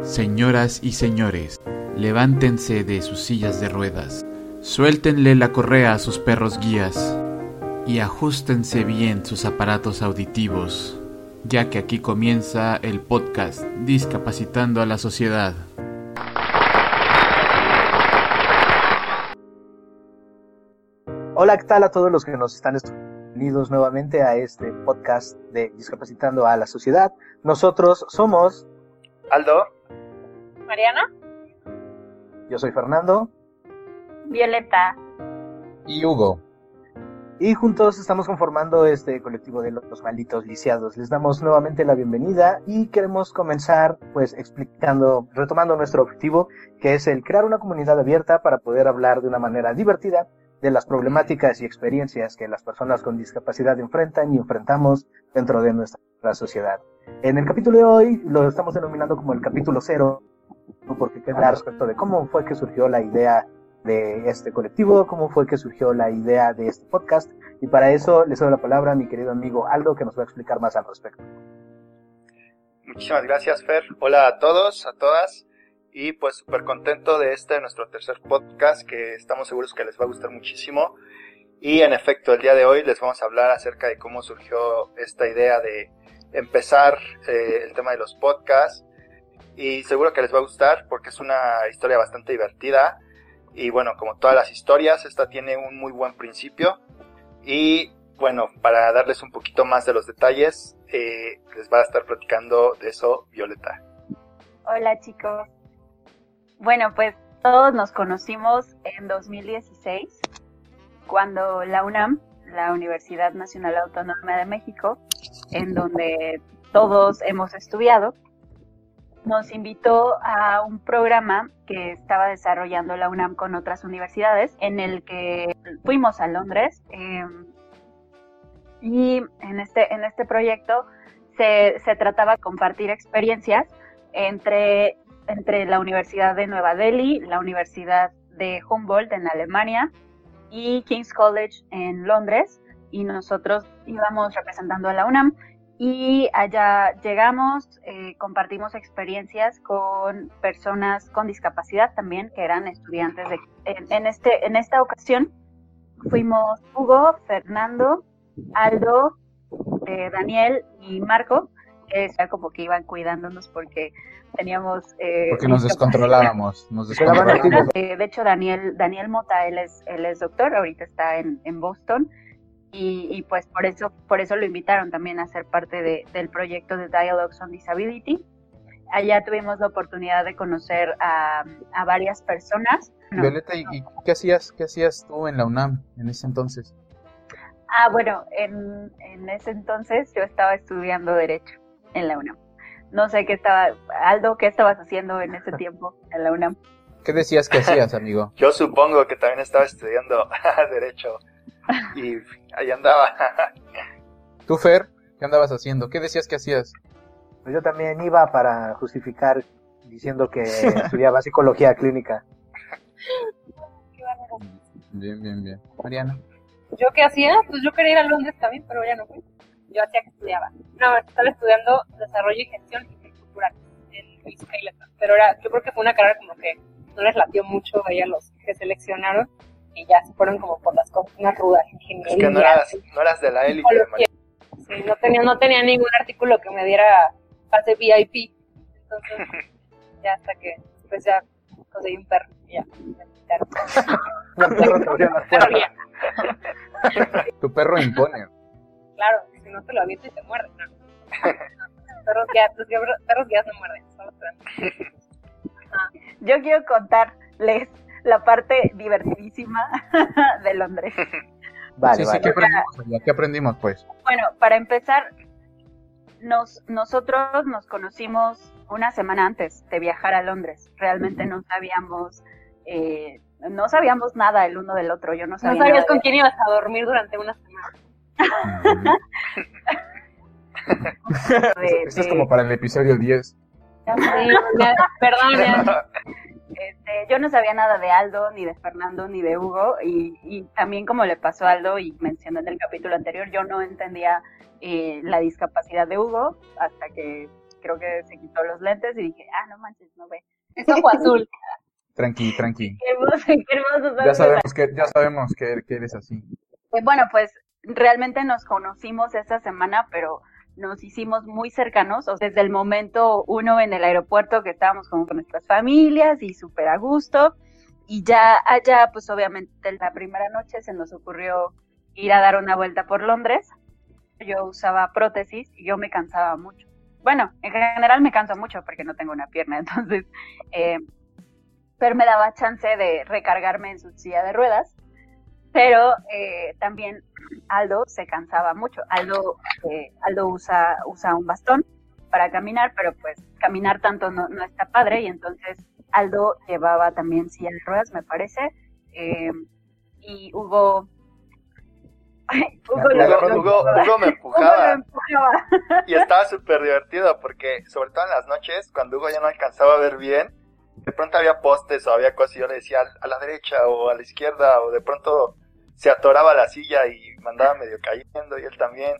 Señoras y señores, levántense de sus sillas de ruedas, suéltenle la correa a sus perros guías y ajustense bien sus aparatos auditivos, ya que aquí comienza el podcast Discapacitando a la Sociedad. Hola, ¿qué tal a todos los que nos están bienvenidos nuevamente a este podcast de Discapacitando a la Sociedad? Nosotros somos Aldo, Mariana, yo soy Fernando Violeta, y Hugo. y juntos estamos conformando este colectivo de los malditos lisiados. Les damos nuevamente la bienvenida y queremos comenzar pues explicando, retomando nuestro objetivo, que es el crear una comunidad abierta para poder hablar de una manera divertida de las problemáticas y experiencias que las personas con discapacidad enfrentan y enfrentamos dentro de nuestra sociedad. En el capítulo de hoy lo estamos denominando como el capítulo cero, porque queda respecto de cómo fue que surgió la idea de este colectivo, cómo fue que surgió la idea de este podcast, y para eso les doy la palabra a mi querido amigo Aldo, que nos va a explicar más al respecto. muchísimas gracias Fer. Hola a todos, a todas. Y pues súper contento de este, nuestro tercer podcast, que estamos seguros que les va a gustar muchísimo. Y en efecto, el día de hoy les vamos a hablar acerca de cómo surgió esta idea de empezar eh, el tema de los podcasts. Y seguro que les va a gustar porque es una historia bastante divertida. Y bueno, como todas las historias, esta tiene un muy buen principio. Y bueno, para darles un poquito más de los detalles, eh, les va a estar platicando de eso Violeta. hola chicos. Bueno, pues todos nos conocimos en 2016, cuando la UNAM, la Universidad Nacional Autónoma de México, en donde todos hemos estudiado, nos invitó a un programa que estaba desarrollando la UNAM con otras universidades, en el que fuimos a Londres. eh, y en este, en este proyecto se, se trataba de compartir experiencias entre, entre la Universidad de Nueva Delhi, la Universidad de Humboldt en Alemania y King's College en Londres. Y nosotros íbamos representando a la UNAM y allá llegamos, eh, compartimos experiencias con personas con discapacidad también, que eran estudiantes de... En, en este, en esta ocasión fuimos Hugo, Fernando, Aldo, eh, Daniel y Marco, que como que iban cuidándonos porque teníamos... eh, Porque nos descontrolábamos. Nos Quedaban descontrolábamos. eh, de hecho, Daniel, Daniel Mota, él es, él es doctor, ahorita está en, en Boston, y, y pues por eso, por eso lo invitaron también a ser parte de- del proyecto de Dialogues on Disability. Allá tuvimos la oportunidad de conocer a, a varias personas. Violeta, ¿y, y qué hacías, qué hacías tú en la UNAM en ese entonces? Ah, bueno, en, en ese entonces yo estaba estudiando Derecho en la UNAM. No sé qué estaba, Aldo, ¿qué estabas haciendo en ese tiempo en la UNAM? ¿Qué decías que hacías, amigo? Yo supongo que también estaba estudiando Derecho y ahí andaba. ¿Tú, Fer? ¿Qué andabas haciendo? ¿Qué decías que hacías? Pues yo también iba para justificar diciendo que estudiaba psicología clínica. Bien, bien, bien. Mariana. ¿Yo qué hacía? Pues yo quería ir a Londres también, pero ya no fui. Yo hacía que estudiaba. No, estaba estudiando desarrollo y gestión cultural en el Skyleton. Pero era, yo creo que fue una carrera como que no les latió mucho ahí a los que seleccionaron y ya se fueron como por las cosas más rudas, Es ingeniería. que no eras, no eras de la élite. Sí, no tenía, no tenía ningún artículo que me diera pase VIP. Entonces, ya hasta que, pues ya conseguí un perro y ya. me perro las puertas. Tu perro impone. No te lo aviento y te muerde. No. No. perros ya, los perros, perros ya no muerden. Yo quiero contarles la parte divertidísima de Londres. Vale, sí, sí, vale. ¿qué aprendimos? ¿Qué aprendimos, pues? Bueno, para empezar, nos, nosotros nos conocimos una semana antes de viajar a Londres. Realmente no sabíamos, eh, no sabíamos nada el uno del otro. Yo no No sabía sabías nada con quién ibas a dormir durante una semana. De- Esto es como para el episodio 10. Sí, ya, perdón, ya. este, yo no sabía nada de Aldo, ni de Fernando, ni de Hugo. Y, y también como le pasó a Aldo y mencioné en el capítulo anterior, yo no entendía eh, la discapacidad de Hugo hasta que creo que se quitó los lentes y dije, ah, no manches, no ve. Es ojo azul. Tranqui, tranqui. Qué hermoso, qué hermoso. Ya sabemos que, ya sabemos que, que eres así. Eh, Bueno, pues realmente nos conocimos esa semana, pero nos hicimos muy cercanos, desde el momento uno en el aeropuerto que estábamos como con nuestras familias y súper a gusto, y ya allá, pues obviamente la primera noche se nos ocurrió ir a dar una vuelta por Londres. Yo usaba prótesis y yo me cansaba mucho. Bueno, en general me canso mucho porque no tengo una pierna, entonces, eh, pero me daba chance de recargarme en su silla de ruedas pero eh, también Aldo se cansaba mucho. Aldo, eh, Aldo usa, usa un bastón para caminar, pero pues caminar tanto no, no está padre y entonces Aldo llevaba también silla de ruedas, me parece, eh, y Hugo... Hugo, Me Hugo, Hugo me empujaba empujaba. y estaba súper divertido porque sobre todo en las noches cuando Hugo ya no alcanzaba a ver bien de pronto había postes o había cosas y yo le decía a la derecha o a la izquierda o de pronto se atoraba la silla y mandaba medio cayendo y él también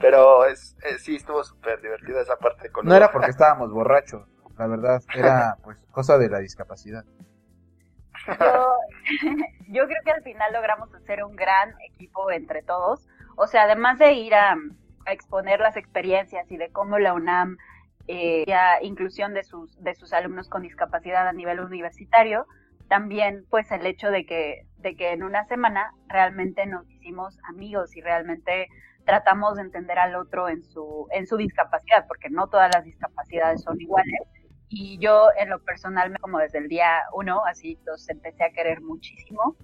pero es, es- sí estuvo súper divertido esa parte con No era porque estábamos borrachos, la verdad, era pues cosa de la discapacidad. yo, yo creo que al final logramos hacer un gran equipo entre todos. O sea, además de ir a, a exponer las experiencias y de cómo la UNAM eh, ya inclusión de sus, de sus alumnos con discapacidad a nivel universitario, también pues el hecho de que, de que en una semana realmente nos hicimos amigos y realmente tratamos de entender al otro en su, en su discapacidad, porque no todas las discapacidades son iguales. Y yo en lo personal, como desde el día uno, así los empecé a querer muchísimo.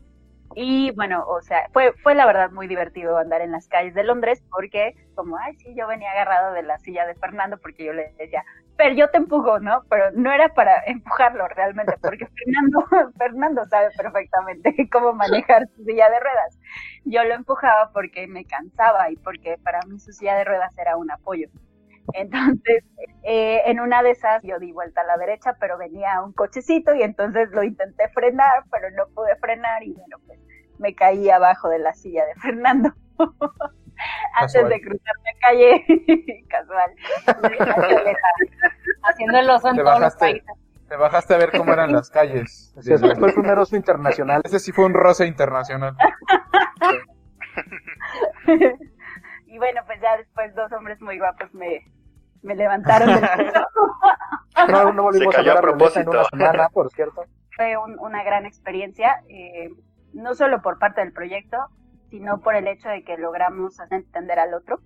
Y bueno, o sea, fue, fue la verdad muy divertido andar en las calles de Londres porque como, ay, sí, yo venía agarrado de la silla de Fernando porque yo le decía, pero yo te empujo, ¿no? Pero no era para empujarlo realmente porque Fernando, Fernando sabe perfectamente cómo manejar su silla de ruedas. Yo lo empujaba porque me cansaba y porque para mí su silla de ruedas era un apoyo. Entonces, eh, en una de esas yo di vuelta a la derecha, pero venía un cochecito y entonces lo intenté frenar, pero no pude frenar y bueno, pues me caí abajo de la silla de Fernando. Antes de cruzar la calle, casual. Haciendo el oso en Te todos los bajaste. países. Te bajaste a ver cómo eran las calles. Así es, fue el primer oso internacional. Ese sí fue un roce internacional. y bueno, pues ya después dos hombres muy guapos me, me levantaron del piso. No, no volvimos Se a cayó ver a a Violeta en una propósito. semana, por cierto. fue un- una gran experiencia, eh, no solo por parte del proyecto, sino por el hecho de que logramos hacer entender al otro.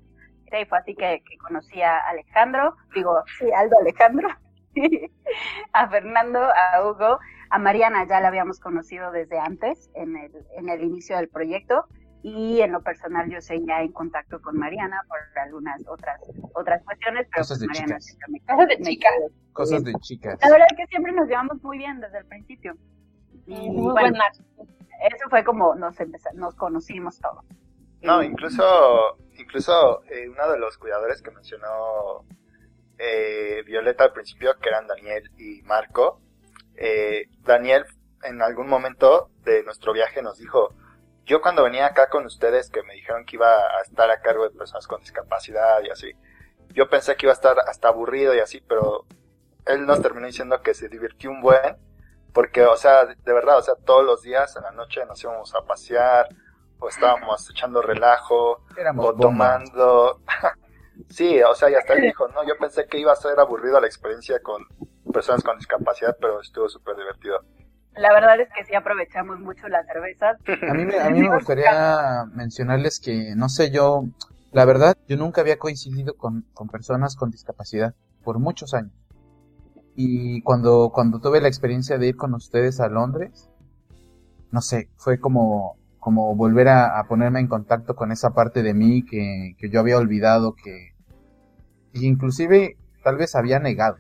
Sí, fue así que, que conocí a Alejandro, digo, sí, Aldo Alejandro, a Fernando, a Hugo, a Mariana ya la habíamos conocido desde antes, en el, en el inicio del proyecto, y en lo personal yo seguía en contacto con Mariana por algunas otras otras cuestiones, pero Cosas de pues Mariana chicas. me- Cosas de chicas. Cosas de chicas. La verdad es que siempre nos llevamos muy bien desde el principio. Y Muy bueno, buen match. eso fue como nos empeza- nos conocimos todos. No, Y- incluso, incluso eh, uno de los cuidadores que mencionó eh, Violeta al principio, que eran Daniel y Marco, eh, Daniel en algún momento de nuestro viaje nos dijo, yo cuando venía acá con ustedes que me dijeron que iba a estar a cargo de personas con discapacidad y así, yo pensé que iba a estar hasta aburrido y así, pero él nos terminó diciendo que se divirtió un buen, porque, o sea, de verdad, o sea, todos los días en la noche nos íbamos a pasear, o estábamos echando relajo, Éramos o tomando. sí, o sea, y hasta él dijo, no, yo pensé que iba a ser aburrida la experiencia con personas con discapacidad, pero estuvo súper divertido. La verdad es que sí aprovechamos mucho las cervezas. A mí, me, a mí me gustaría mencionarles que, no sé, yo, la verdad, yo nunca había coincidido con, con personas con discapacidad por muchos años. Y cuando, cuando tuve la experiencia de ir con ustedes a Londres, no sé, fue como, como volver a, a ponerme en contacto con esa parte de mí que, que yo había olvidado que, inclusive tal vez había negado.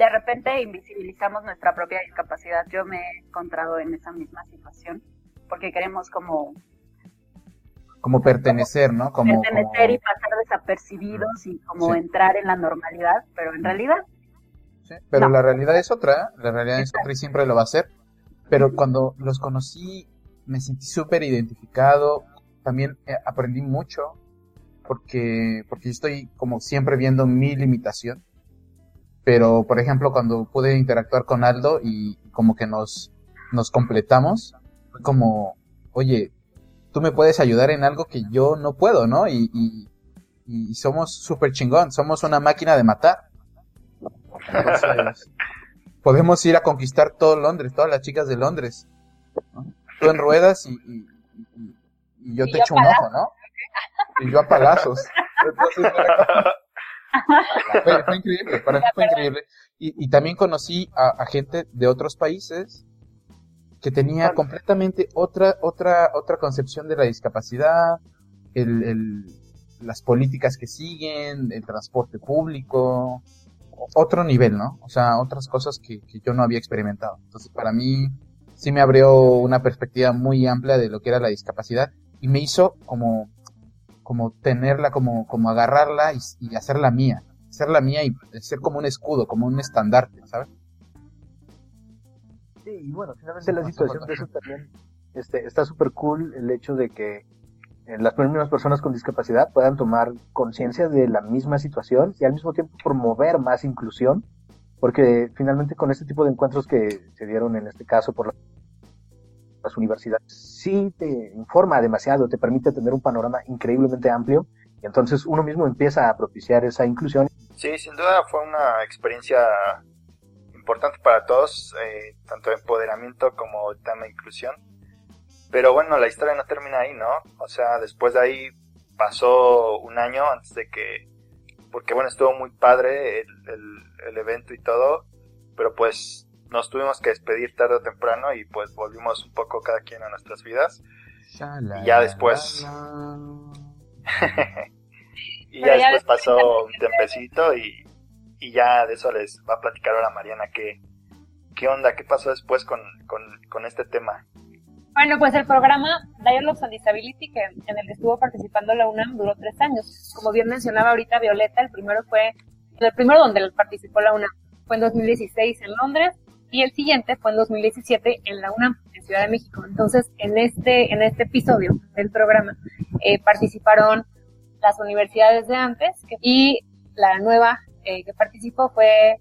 De repente invisibilizamos nuestra propia discapacidad. Yo me he encontrado en esa misma situación porque queremos como Como pertenecer, ¿no? Como, pertenecer como- y pasar desapercibidos y como Sí. entrar en la normalidad, pero en realidad Sí, pero No. la realidad es otra, la realidad es otra y siempre lo va a ser. Pero cuando los conocí, me sentí súper identificado, también eh, aprendí mucho porque, porque estoy como siempre viendo mi limitación. Pero, por ejemplo, cuando pude interactuar con Aldo y como que nos, nos completamos, fue como, oye, tú me puedes ayudar en algo que yo no puedo, ¿no? Y, y, y somos súper chingón, somos una máquina de matar. Entonces, podemos ir a conquistar todo Londres, todas las chicas de Londres. ¿no? Tú en ruedas y, y, y- y yo Y te yo echo un ojo, ¿no? Y yo a palazos. Entonces, fue, fue increíble, para mí fue increíble. Y, y también conocí a, a gente de otros países que tenía completamente otra, otra, otra concepción de la discapacidad, el, el, las políticas que siguen, el transporte público, otro nivel, ¿no? O sea, otras cosas que, que yo no había experimentado. Entonces, para mí, sí me abrió una perspectiva muy amplia de lo que era la discapacidad y me hizo como, como tenerla, como, como agarrarla y, y hacerla mía. Hacerla mía y ser como un escudo, como un estandarte, ¿sabes? Sí, y bueno, finalmente la situación de eso también este, está súper cool el hecho de que eh, las mismas personas con discapacidad puedan tomar conciencia de la misma situación y al mismo tiempo promover más inclusión, porque finalmente con este tipo de encuentros que se dieron en este caso por la- las universidades, sí te informa demasiado, te permite tener un panorama increíblemente amplio y entonces uno mismo empieza a propiciar esa inclusión Sí, sin duda fue una experiencia importante para todos, eh, tanto empoderamiento como de inclusión. Pero bueno, la historia no termina ahí, ¿no? O sea, después de ahí pasó un año antes de que, porque bueno, estuvo muy padre el, el- el evento y todo, pero pues nos tuvimos que despedir tarde o temprano y pues volvimos un poco cada quien a nuestras vidas. Y ya después- y ya después pasó un tempecito y, y ya de eso les va a platicar ahora Mariana qué, qué onda, qué pasó después con, con, con este tema. Bueno, pues el programa Dialogues on Disability, que en el que estuvo participando la UNAM, duró tres años. Como bien mencionaba ahorita Violeta, el primero fue, el primero donde participó la UNAM fue en 2016 en Londres y el siguiente fue en 2017 en la UNAM, en Ciudad de México. Entonces, en este, en este episodio del programa eh, participaron las universidades de antes y la nueva eh, que participó fue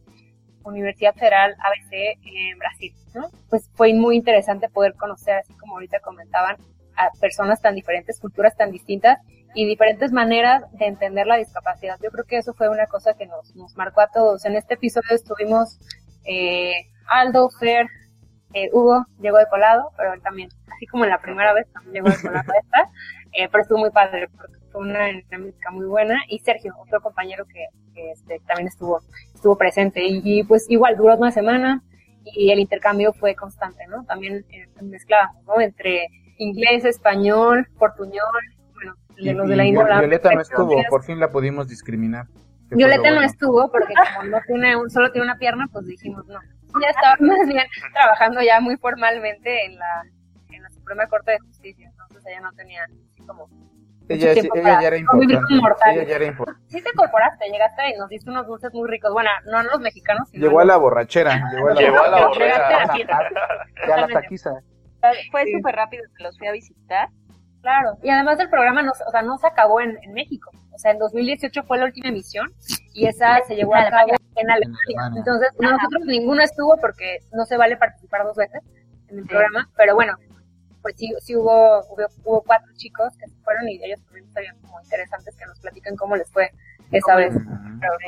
Universidad Federal ABC en Brasil, ¿no? Pues fue muy interesante poder conocer, así como ahorita comentaban, a personas tan diferentes, culturas tan distintas y diferentes maneras de entender la discapacidad. Yo creo que eso fue una cosa que nos, nos marcó a todos. En este episodio estuvimos eh, Aldo, Fer, eh, Hugo, llegó de colado, pero él también, así como en la primera vez, también llegó de colado esta, eh, pero estuvo muy padre, porque fue una dinámica muy buena. Y Sergio, otro compañero que, que, este, también estuvo, estuvo presente. Y, y, pues igual, duró una semana y el intercambio fue constante, ¿no? También eh, mezclábamos, ¿no? Entre inglés, español, portuñol, bueno, de los de la Y India. Violeta no estuvo, por fin la pudimos discriminar. Violeta no estuvo porque como no tiene un, solo tiene una pierna, pues dijimos no. Ya estaba más bien trabajando ya muy formalmente en la, en la Suprema Corte de Justicia, entonces ella no tenía así como Ella, tiempo ella para ya era convivir importante. con mortales. Ella ya era importante. Sí te incorporaste, llegaste y nos diste unos dulces muy ricos. Bueno, no los mexicanos, sino Llegó a la borrachera. Llegó a la Llegó a la a taquiza. Fue Sí. súper rápido que los fui a visitar. Claro, y además el programa no, se- o sea, no se acabó en, en México. O sea, en 2018 fue la última emisión y esa se llevó a cabo en Alemania. Entonces, nosotros ninguno estuvo porque no se vale participar dos veces en el programa, pero bueno, pues sí, sí hubo, hubo, hubo cuatro chicos que se fueron y ellos también estarían como interesantes que nos platiquen cómo les fue esa vez.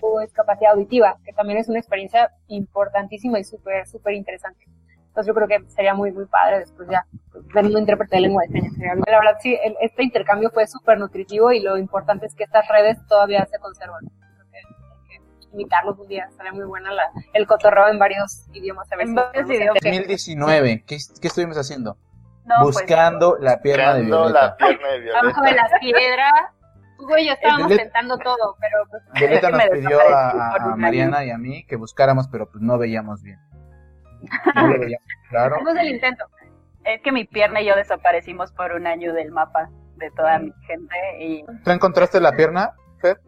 Hubo discapacidad auditiva, que también es una experiencia importantísima y súper, súper interesante. Entonces yo creo que sería muy, muy padre después ya ver un intérprete de lengua de señas. La verdad sí, el- este intercambio fue súper nutritivo y lo importante es que estas redes todavía se conservan. Hay que invitarlos un día, estaría muy buena la, el cotorreo en varios idiomas. A ver En si varios podemos idiomas. hacer- 2019, ¿qué, qué estuvimos haciendo? No, pues, Buscando la pierna de Buscando Violeta. la pierna de Abajo de Violeta. las piedras. Hugo y yo estábamos Violeta- tentando todo, pero pues Violeta nos pidió a. Mariana y a mí que buscáramos, pero pues no veíamos bien. No lo veíamos claro. hicimos el intento. es que mi pierna y yo desaparecimos por un año del mapa de toda mi gente y ¿Tú encontraste la pierna, Fer?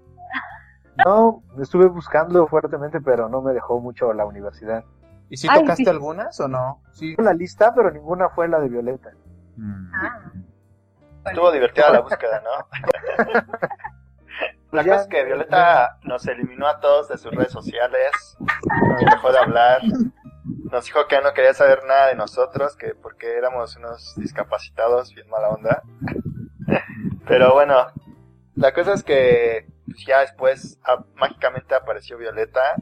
No, estuve buscando fuertemente, pero no me dejó mucho la universidad. ¿Y si Ay, tocaste sí. algunas o no? Sí. La lista, pero ninguna fue la de Violeta. Mm. Ah. Estuvo divertida la búsqueda, ¿no? La Ya- cosa es que Violeta nos eliminó a todos de sus redes sociales, nos dejó de hablar, nos dijo que no quería saber nada de nosotros, que porque éramos unos discapacitados, bien mala onda. Pero bueno, la cosa es que pues, ya después ah, mágicamente apareció Violeta,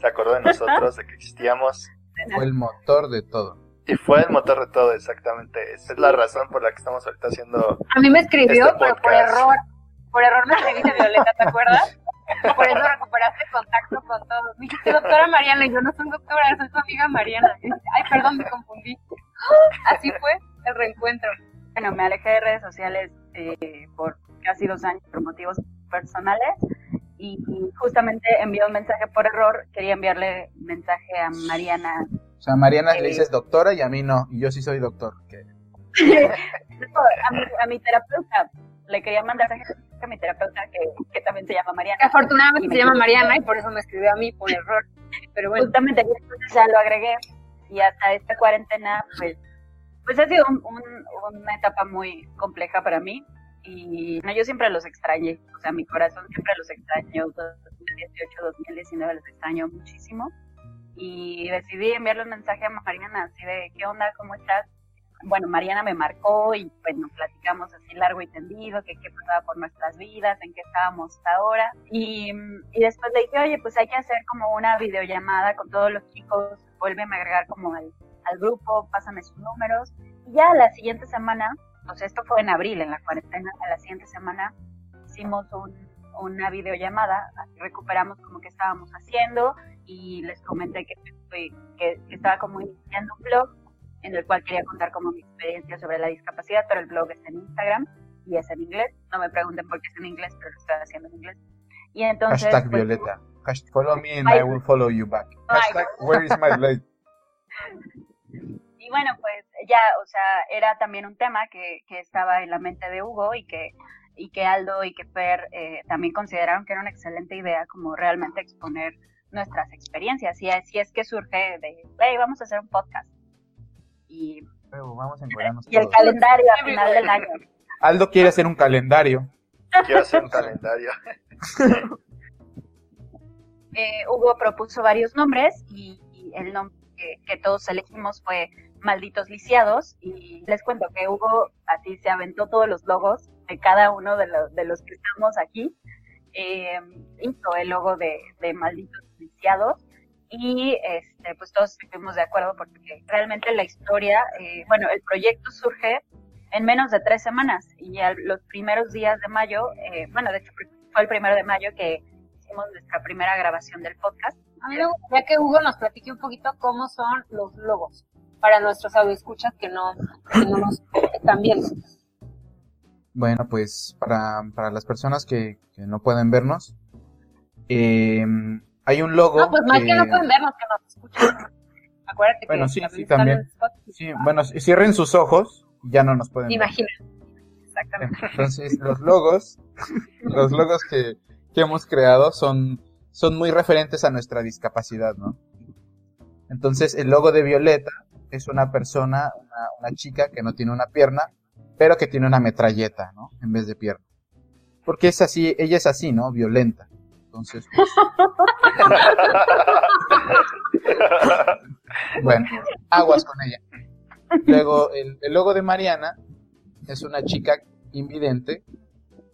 se acordó de nosotros, de que existíamos, Fue el motor de todo. y fue el motor de todo, exactamente. Esa es la razón por la que estamos ahorita haciendo A mí me escribió, Este pero por error. Por error me escribiste Violeta, ¿te acuerdas? Por eso recuperaste contacto con todos. Me dijiste, doctora Mariana, y yo no soy doctora, soy tu amiga Mariana. Y dije, Ay, perdón, me confundí. Así fue el reencuentro. Bueno, me alejé de redes sociales eh, por casi dos años por motivos personales y, y justamente envié un mensaje por error. Quería enviarle mensaje a Mariana. O sea, a Mariana Eh. le dices doctora y a mí no. Y yo sí soy doctor. que- No, a, mi, a mi terapeuta. Le quería mandar a mi terapeuta que, que también se llama Mariana. Afortunadamente se llama Mariana y por eso me escribió a mí por error. Pero bueno, Justamente ya lo agregué y hasta esta cuarentena pues pues ha sido un- un- una etapa muy compleja para mí y no, yo siempre los extrañé, o sea mi corazón siempre los extrañó, 2018, 2019 los extraño muchísimo y decidí enviarle un mensaje a Mariana así de ¿qué onda? ¿cómo estás? Bueno, Mariana me marcó y pues nos platicamos así largo y tendido, que qué pasaba por nuestras vidas, en qué estábamos ahora. Y, y después le dije, oye, pues hay que hacer como una videollamada con todos los chicos, vuélveme a agregar como al, al grupo, pásame sus números. Y ya la siguiente semana, sea, esto fue en abril, en la cuarentena, a la siguiente semana hicimos un, una videollamada, recuperamos como que estábamos haciendo y les comenté que, que, que estaba como iniciando un blog en el cual quería contar como mi experiencia sobre la discapacidad, pero el blog está en Instagram y es en inglés. No me pregunten por qué es en inglés, pero lo estoy haciendo en inglés. Y entonces... Hashtag pues, Violeta. Hashtag follow me and. I will follow you back. Hashtag where is my light. Y bueno, pues ya, o sea, era también un tema que, que estaba en la mente de Hugo y que, y que Aldo y que Fer eh, también consideraron que era una excelente idea como realmente exponer nuestras experiencias. Y así es que surge de, hey, vamos a hacer un podcast. Y, Luego vamos a encuadrarnos y el todos. calendario a final del año. Aldo quiere hacer un calendario. Quiero hacer un calendario. eh, Hugo propuso varios nombres y, y el nombre que, que todos elegimos fue Malditos Lisiados y les cuento que Hugo así se aventó todos los logos de cada uno de, los de los que estamos aquí. Eh, hizo el logo de, de Malditos Lisiados y este, pues todos estuvimos de acuerdo porque realmente la historia, eh, bueno, el proyecto surge en menos de tres semanas y a los primeros días de mayo, eh, bueno, de hecho fue el primero de mayo que hicimos nuestra primera grabación del podcast. a mí me gustaría que Hugo nos platique un poquito cómo son los logos para nuestros audioescuchas que no, que no nos están viendo. Bueno, pues para, para las personas que, que no pueden vernos, eh, hay un logo. No, pues más que no pueden vernos, que nos escuchan. Acuérdate Bueno, que sí, sí, también. Sí, bueno, cierren sus ojos, ya no nos pueden ver. Imagina. Exactamente. Entonces, los logos, los logos que, que hemos creado son, son muy referentes a nuestra discapacidad, ¿no? Entonces, el logo de Violeta es una persona, una, una chica que no tiene una pierna, pero que tiene una metralleta, ¿no? En vez de pierna. Porque es así, ella es así, ¿no? Violenta. Entonces, pues, bueno, aguas con ella. Luego, el, el logo de Mariana es una chica invidente.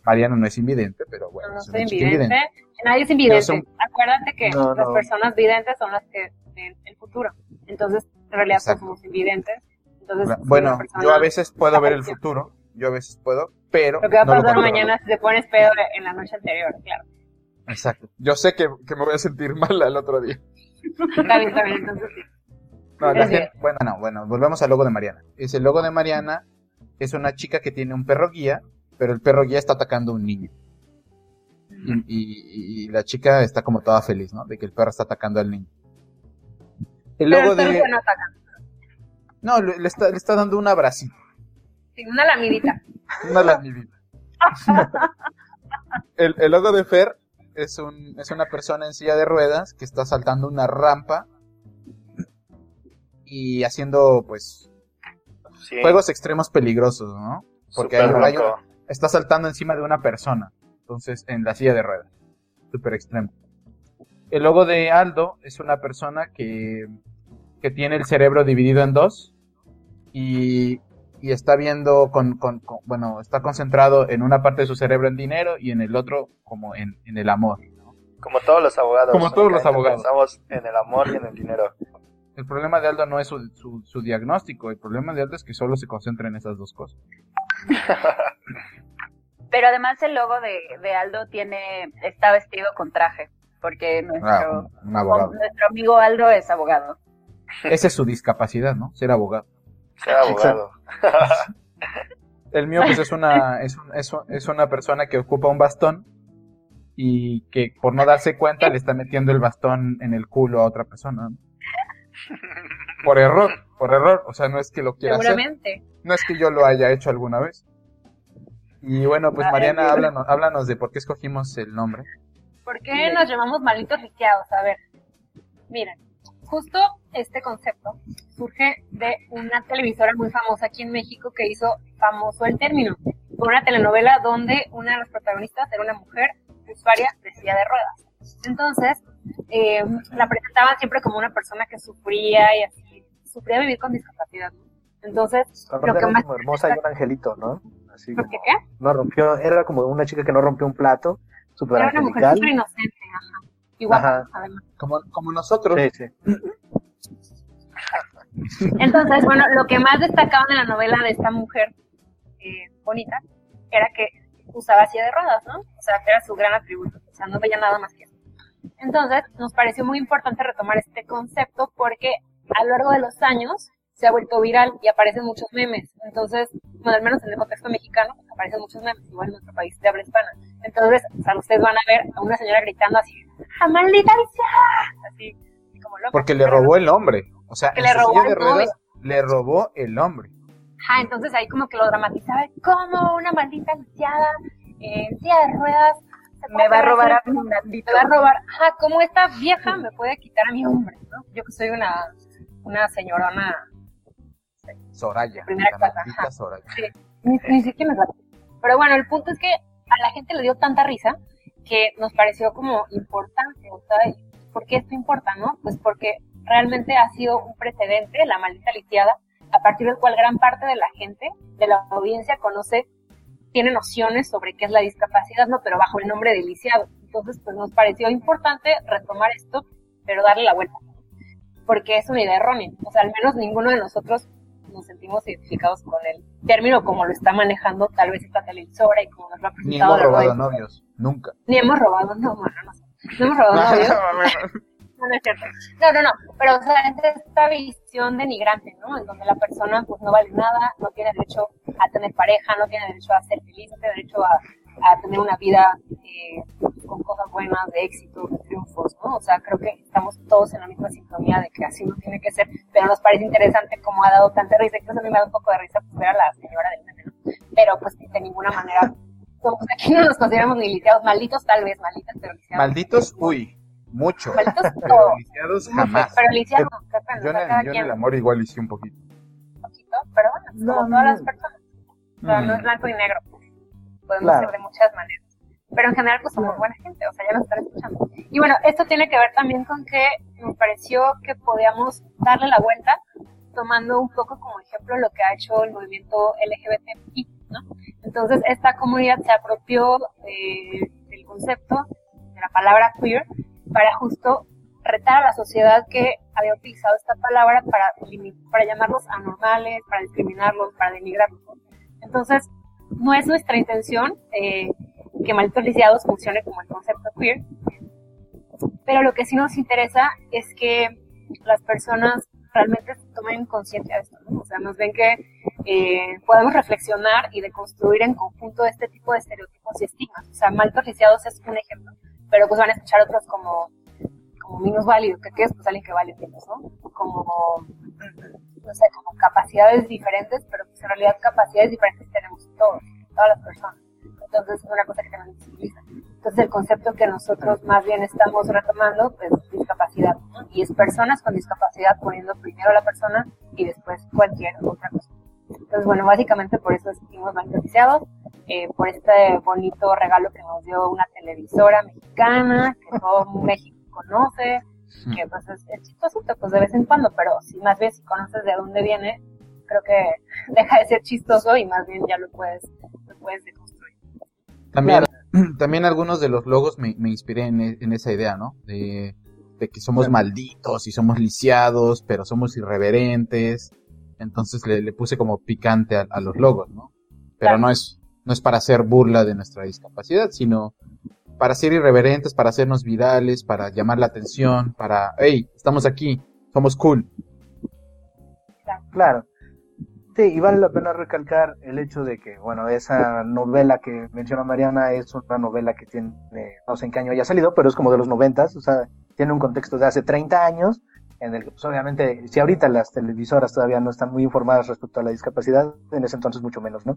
Mariana no es invidente, pero bueno, No, no es soy invidente. invidente. Nadie es invidente. son- Acuérdate que No, las no. personas videntes son las que ven el futuro. Entonces, en realidad pues, Exacto. somos invidentes. Entonces, Bueno, yo a veces puedo ver el futuro, yo a veces puedo, pero Lo que va a pasar mañana si te pones pedo en la noche anterior, claro. Exacto. Yo sé que, que me voy a sentir mal al otro día. Está bien, está bien, entonces sí. No, la Es bien. gente- bueno, no, bueno, volvemos al logo de Mariana. Es el logo de Mariana es una chica que tiene un perro guía, pero el perro guía está atacando a un niño. Y, y- y la chica está como toda feliz, ¿no? De que el perro está atacando al niño. El Pero logo el perro de... no ataca. No, le, le está, le está dando un abracito, Sí, una lamidita. una lamidita. el, el logo de Fer es, un, es una persona en silla de ruedas que está saltando una rampa y haciendo, pues, Sí, juegos extremos peligrosos, ¿no? Porque hay- hay loco. está saltando encima de una persona. Entonces, en la silla de ruedas. Súper extremo. El logo de Aldo es una persona que, que tiene el cerebro dividido en dos y, y está viendo con, con, con- bueno, está concentrado en una parte de su cerebro en dinero y en el otro como en, en el amor. Como todos los abogados. Como todos los abogados. Pensamos en el amor y en el dinero. El problema de Aldo no es su, su, su diagnóstico, el problema de Aldo es que solo se concentra en esas dos cosas. Pero además el logo de, de Aldo tiene, está vestido con traje, porque nuestro, Ah, un abogado. nuestro amigo Aldo es abogado. Esa es su discapacidad, ¿no? Ser abogado. Ser abogado. El mío pues es una, es, un- es, es una persona que ocupa un bastón y que por no darse cuenta le está metiendo el bastón en el culo a otra persona. Por error, por error. O sea, no es que lo quiera hacer, Seguramente. no es que yo lo haya hecho alguna vez. Y bueno, pues Mariana, háblanos, háblanos de por qué escogimos el nombre. ¿Por qué nos llamamos malditos lisiados? A ver, miren, justo este concepto surge de una televisora muy famosa aquí en México que hizo famoso el término. Por una telenovela donde una de las protagonistas era una mujer usuaria de silla de ruedas. Entonces, eh, la presentaban siempre como una persona que sufría y así, sufría vivir con discapacidad. ¿no? Entonces, lo que era más... como hermosa y un angelito, ¿no? Así ¿Por como, qué no rompió, era como una chica que no rompió un plato, súper Era una mujer angelical. súper inocente, ajá. Además. Como, como nosotros. Sí, sí. Entonces, bueno, lo que más destacaban en la novela de esta mujer eh, bonita era que usaba silla de ruedas, ¿no? O sea, que era su gran atributo. O sea, no veía nada más que eso. Entonces, nos pareció muy importante retomar este concepto porque a lo largo de los años se ha vuelto viral y aparecen muchos memes. Entonces, bueno, al menos en el contexto mexicano, pues, aparecen muchos memes, igual en nuestro país de habla hispana. Entonces, o sea, ustedes van a ver a una señora gritando así, ¡Ah, maldita lisiada! Así, como loca. Porque le robó el hombre. O sea, Que le robó silla el de ruedas le robó el hombre. Ajá, entonces ahí como que lo dramatizaba, como una maldita lisiada en silla de ruedas. Me va a robar a mi maldito. Me va a robar. Ajá, como esta vieja me puede quitar a mi hombre, ¿no? Yo que soy una, una señorona, Soraya. Primera ajá. Soraya. ni, ni siquiera me Pero bueno, el punto es que a la gente le dio tanta risa que nos pareció como importante, o sea, ¿por qué esto importa, no? Pues porque realmente ha sido un precedente, la maldita lisiada, a partir del cual gran parte de la gente, de la audiencia, conoce, tiene nociones sobre qué es la discapacidad, ¿no? Pero bajo el nombre de lisiado. Entonces, pues nos pareció importante retomar esto, pero darle la vuelta. Porque es una idea errónea. O sea, al menos ninguno de nosotros nos sentimos identificados con el término como lo está manejando tal vez esta televisora y como nos lo ha Ni presentado. hemos lo largo robado de- novios. Nunca. Ni hemos robado, no, bueno, no sé. No hemos robado novios. No, no es cierto. No, no, no. Pero, o sea, es esta visión denigrante, ¿no? En donde la persona, pues, no vale nada, no tiene derecho a tener pareja, no tiene derecho a ser feliz, no tiene derecho a, a tener una vida eh, con cosas buenas, de éxito, de triunfos, ¿no? O sea, creo que estamos todos en la misma sintonía de que así no tiene que ser, pero nos parece interesante cómo ha dado tanta risa. Incluso a mí me da un poco de risa pues, ver a la señora del meme, ¿no? Pero, pues, de ninguna manera, como que aquí no nos consideramos ni lisiados, malditos tal vez, malditas, pero lisiados. Malditos, uy. Mucho. Malditos Pero todo. liciados jamás. Pero lisiados, qué pena, Yo o en, sea, el, cada yo en quien el amor igual hice un poquito. un poquito, pero bueno, pues, No, como todas no. las personas. O sea, no es blanco y negro. Podemos Claro. ser de muchas maneras. Pero en general, pues somos buena gente, o sea, ya nos están escuchando. Y bueno, esto tiene que ver también con que nos pareció que podíamos darle la vuelta tomando un poco como ejemplo lo que ha hecho el movimiento LGBTI, ¿no? Entonces, esta comunidad se apropió eh, del concepto, de la palabra queer, para justo retar a la sociedad que había utilizado esta palabra para, para llamarlos anormales, para discriminarlos, para denigrarlos. Entonces, no es nuestra intención eh, que Malditos Lisiados funcione como el concepto queer, pero lo que sí nos interesa es que las personas realmente tomen conciencia de esto. O sea, nos ven que eh, podemos reflexionar y deconstruir en conjunto este tipo de estereotipos y estigmas. O sea, Malditos es un ejemplo, pero pues van a escuchar otros como como menos válido, que es pues alguien que vale menos, ¿no? Como, no sé, como capacidades diferentes, pero pues en realidad capacidades diferentes tenemos todos, todas las personas. Entonces es una cosa que también visibiliza. Entonces el concepto que nosotros más bien estamos retomando, pues discapacidad, ¿no? Y es personas con discapacidad poniendo primero a la persona y después cualquier otra cosa. Entonces bueno, básicamente por eso escribimos beneficiados. eh, por este bonito regalo que nos dio una televisora mexicana, que todo México conoce, que pues es, es chistosito pues de vez en cuando, pero si más bien si conoces de dónde viene, creo que deja de ser chistoso y más bien ya lo puedes, lo puedes También, también algunos de los logos me, me inspiré en, e- en esa idea, ¿no? De, de que somos malditos y somos lisiados, pero somos irreverentes. Entonces le, le puse como picante a, a los logos, ¿no? Pero Claro. no es, no es para hacer burla de nuestra discapacidad, sino para ser irreverentes, para hacernos virales, para llamar la atención, para, hey, estamos aquí, somos cool. Claro. Sí, y vale la pena recalcar el hecho de que, bueno, esa novela que menciona Mariana es una novela que tiene, no sé en qué año haya salido, pero es como de los noventas, o sea, tiene un contexto de hace 30 años, en el que, pues obviamente, si ahorita las televisoras todavía no están muy informadas respecto a la discapacidad, en ese entonces mucho menos, ¿no?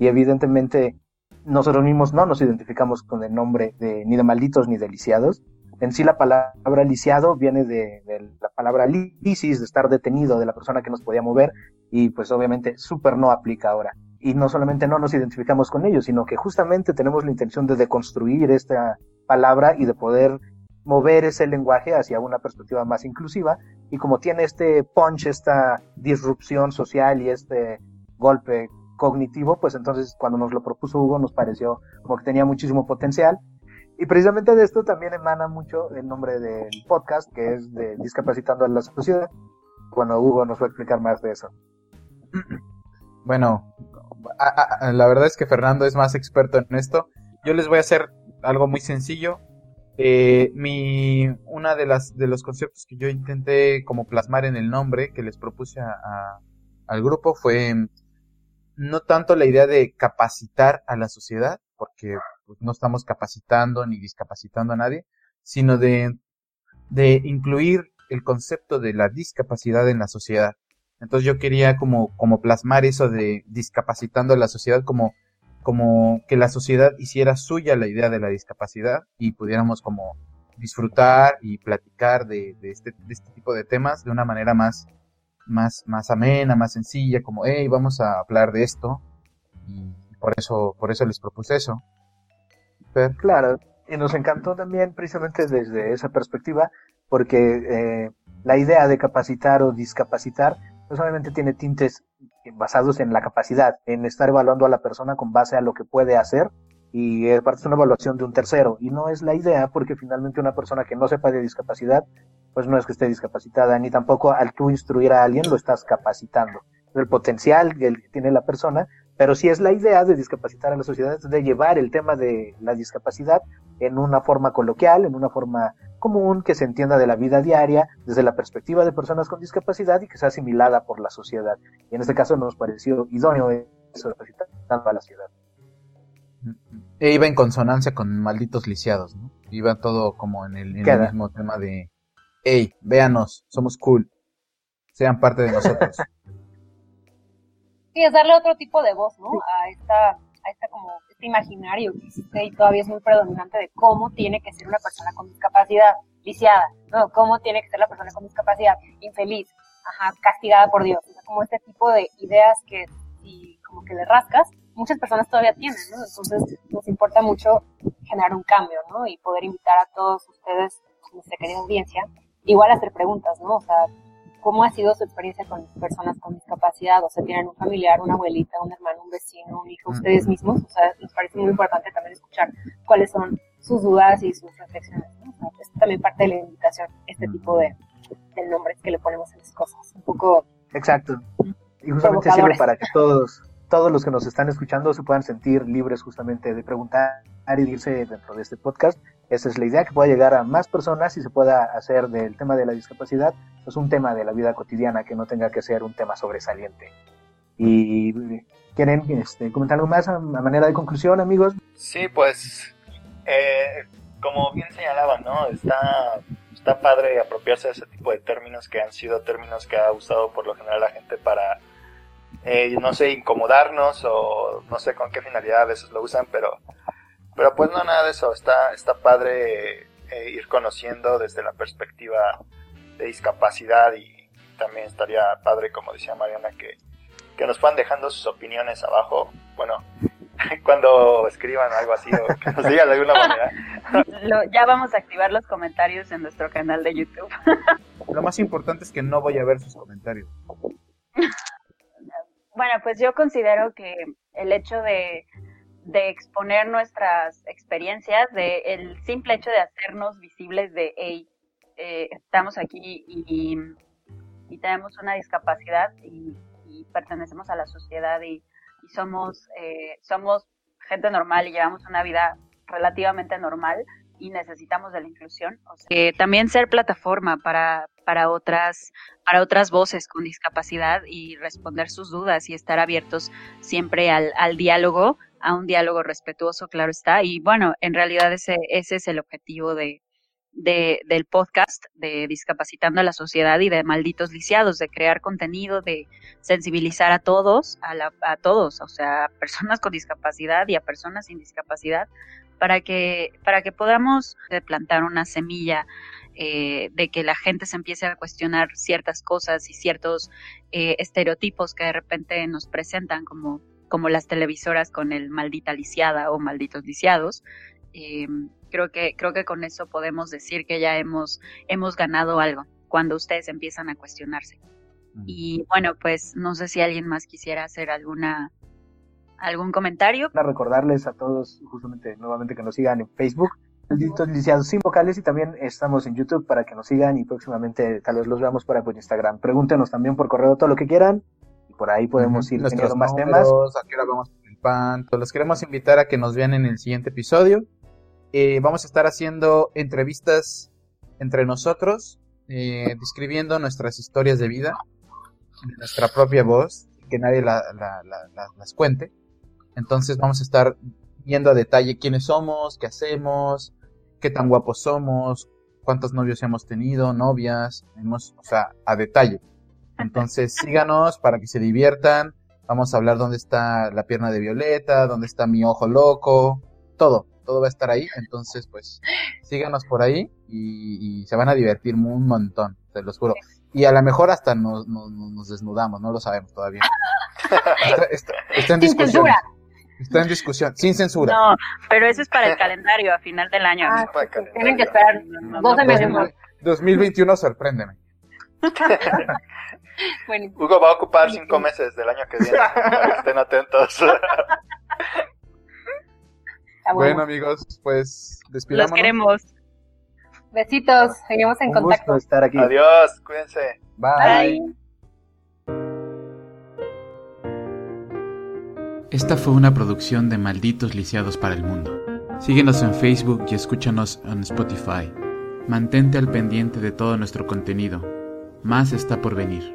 Y evidentemente, nosotros mismos no nos identificamos con el nombre de ni de malditos ni de lisiados. En sí la palabra lisiado viene de, de la palabra lisis, de estar detenido, de la persona que nos podía mover, y pues obviamente súper no aplica ahora. Y no solamente no nos identificamos con ellos, sino que justamente tenemos la intención de deconstruir esta palabra y de poder mover ese lenguaje hacia una perspectiva más inclusiva. Y como tiene este punch, esta disrupción social y este golpe cognitivo, pues entonces cuando nos lo propuso Hugo nos pareció como que tenía muchísimo potencial. Y precisamente de esto también emana mucho el nombre del podcast, que es de Discapacitando a la Sociedad. Bueno, Hugo nos va a explicar más de eso. Bueno, la verdad es que Fernando es más experto en esto. Yo les voy a hacer algo muy sencillo. Eh, mi, una de las de los conceptos que yo intenté como plasmar en el nombre que les propuse al grupo fue mm, no tanto la idea de capacitar a la sociedad, porque pues, no estamos capacitando ni discapacitando a nadie, sino de, de incluir el concepto de la discapacidad en la sociedad. Entonces yo quería como, como plasmar eso de discapacitando a la sociedad como, como que la sociedad hiciera suya la idea de la discapacidad y pudiéramos como disfrutar y platicar de, de este, de este tipo de temas de una manera más, más, más amena, más sencilla, como, hey, vamos a hablar de esto. Y por eso, por eso les propuse eso. Claro, y nos encantó también precisamente desde esa perspectiva, porque eh, la idea de capacitar o discapacitar, pues obviamente tiene tintes basados en la capacidad, en estar evaluando a la persona con base a lo que puede hacer, y es parte de una evaluación de un tercero, y no es la idea, porque finalmente una persona que no sepa de discapacidad, pues no es que esté discapacitada, ni tampoco al tú instruir a alguien lo estás capacitando. El potencial que tiene la persona, pero sí es la idea de discapacitar a la sociedad, de llevar el tema de la discapacidad en una forma coloquial, en una forma común, que se entienda de la vida diaria, desde la perspectiva de personas con discapacidad y que sea asimilada por la sociedad. Y en este caso nos pareció idóneo eso, discapacitando a la ciudad. e iba en consonancia con malditos lisiados, ¿no? Iba todo como en el, en el mismo tema de, hey, véanos, somos cool, sean parte de nosotros. Sí, es darle otro tipo de voz, ¿no? A esta, a esta como, imaginario que existe y todavía es muy predominante de cómo tiene que ser una persona con discapacidad, lisiada, ¿no? Cómo tiene que ser la persona con discapacidad, infeliz, ajá, castigada por Dios. Como este tipo de ideas que si como que le rascas, muchas personas todavía tienen, ¿no? Entonces nos importa mucho generar un cambio, ¿no? Y poder invitar a todos ustedes, nuestra querida audiencia, igual a hacer preguntas, ¿no? O sea, ¿cómo ha sido su experiencia con personas con discapacidad? O sea, tienen un familiar, una abuelita, un hermano, un vecino, un hijo, ustedes mismos. O sea, nos parece muy importante también escuchar cuáles son sus dudas y sus reflexiones, ¿no? O sea, es también parte de la invitación, este tipo de, de nombres que le ponemos a las cosas. Un poco Exacto. Y justamente sirve para que todos, todos los que nos están escuchando se puedan sentir libres justamente de preguntar y irse dentro de este podcast. Esa es la idea, que pueda llegar a más personas y se pueda hacer del tema de la discapacidad pues un tema de la vida cotidiana que no tenga que ser un tema sobresaliente. Y quieren este, comentar algo más a, a manera de conclusión, amigos. Sí, pues, eh, como bien señalaban, ¿no? Está, está padre apropiarse de ese tipo de términos que han sido términos que ha usado por lo general la gente para, eh, no sé, incomodarnos o no sé con qué finalidad a veces lo usan, pero, pero pues no, nada de eso. Está, está padre eh, ir conociendo desde la perspectiva de discapacidad y también estaría padre, como decía Mariana, que, que nos van dejando sus opiniones abajo. Bueno, cuando escriban algo así o que nos digan de alguna manera. Lo- ya vamos a activar los comentarios en nuestro canal de YouTube. Lo más importante es que no voy a ver sus comentarios. Bueno, pues yo considero que el hecho de, exponer nuestras experiencias, de el simple hecho de hacernos visibles de, hey, eh, estamos aquí y, tenemos una discapacidad y, y pertenecemos a la sociedad y somos, eh, somos gente normal y llevamos una vida relativamente normal y necesitamos de la inclusión. Que también ser plataforma para, para otras para otras voces con discapacidad y responder sus dudas y estar abiertos siempre al, al diálogo, a un diálogo respetuoso, claro está. Y bueno, en realidad ese, ese es el objetivo de, de, del podcast de Discapacitando a la Sociedad y de Malditos Lisiados, de crear contenido, de sensibilizar a todos, a, la, a todos, o sea, a personas con discapacidad y a personas sin discapacidad, para que, para que podamos plantar una semilla eh, de que la gente se empiece a cuestionar ciertas cosas y ciertos eh, estereotipos que de repente nos presentan como, como las televisoras con el maldita lisiada o malditos lisiados. Eh, creo que creo que con eso podemos decir que ya hemos hemos ganado algo cuando ustedes empiezan a cuestionarse. Y bueno, pues no sé si alguien más quisiera hacer alguna algún comentario. Para recordarles a todos justamente nuevamente que nos sigan en Facebook, Malditos Lisiados sin vocales y también estamos en YouTube para que nos sigan y próximamente tal vez los veamos por ahí por Instagram. Pregúntenos también por correo todo lo que quieran y por ahí podemos ir teniendo más temas. a qué hora vamos con el pan. Los queremos invitar a que nos vean en el siguiente episodio. Eh, vamos a estar haciendo entrevistas entre nosotros, eh, describiendo nuestras historias de vida, nuestra propia voz, que nadie la- la- la- la- las cuente. Entonces vamos a estar viendo a detalle quiénes somos, qué hacemos, qué tan guapos somos, cuántos novios hemos tenido, novias, hemos, o sea, a detalle. Entonces síganos para que se diviertan. Vamos a hablar dónde está la pierna de Violeta, dónde está mi ojo loco, todo, todo va a estar ahí. Entonces, pues, síganos por ahí y, y se van a divertir un montón, te los juro. Y a lo mejor hasta nos, nos, nos desnudamos, no lo sabemos todavía. Está, está- está en discusión. Está en discusión, sin censura. No, pero eso es para el calendario a final del año. Ah, sí, tienen que esperar No, no, 12 no, meses no. más. 2021, sorpréndeme. Bueno, Hugo va a ocupar cinco meses del año que viene. Para que estén atentos. bueno. Amigos, pues Los despidámonos. queremos. Besitos, seguimos en Un contacto. gusto estar aquí. Adiós, cuídense. Bye. Bye. Esta fue una producción de Malditos Lisiados para el Mundo. Síguenos en Facebook y escúchanos en Spotify. Mantente al pendiente de todo nuestro contenido. Más está por venir.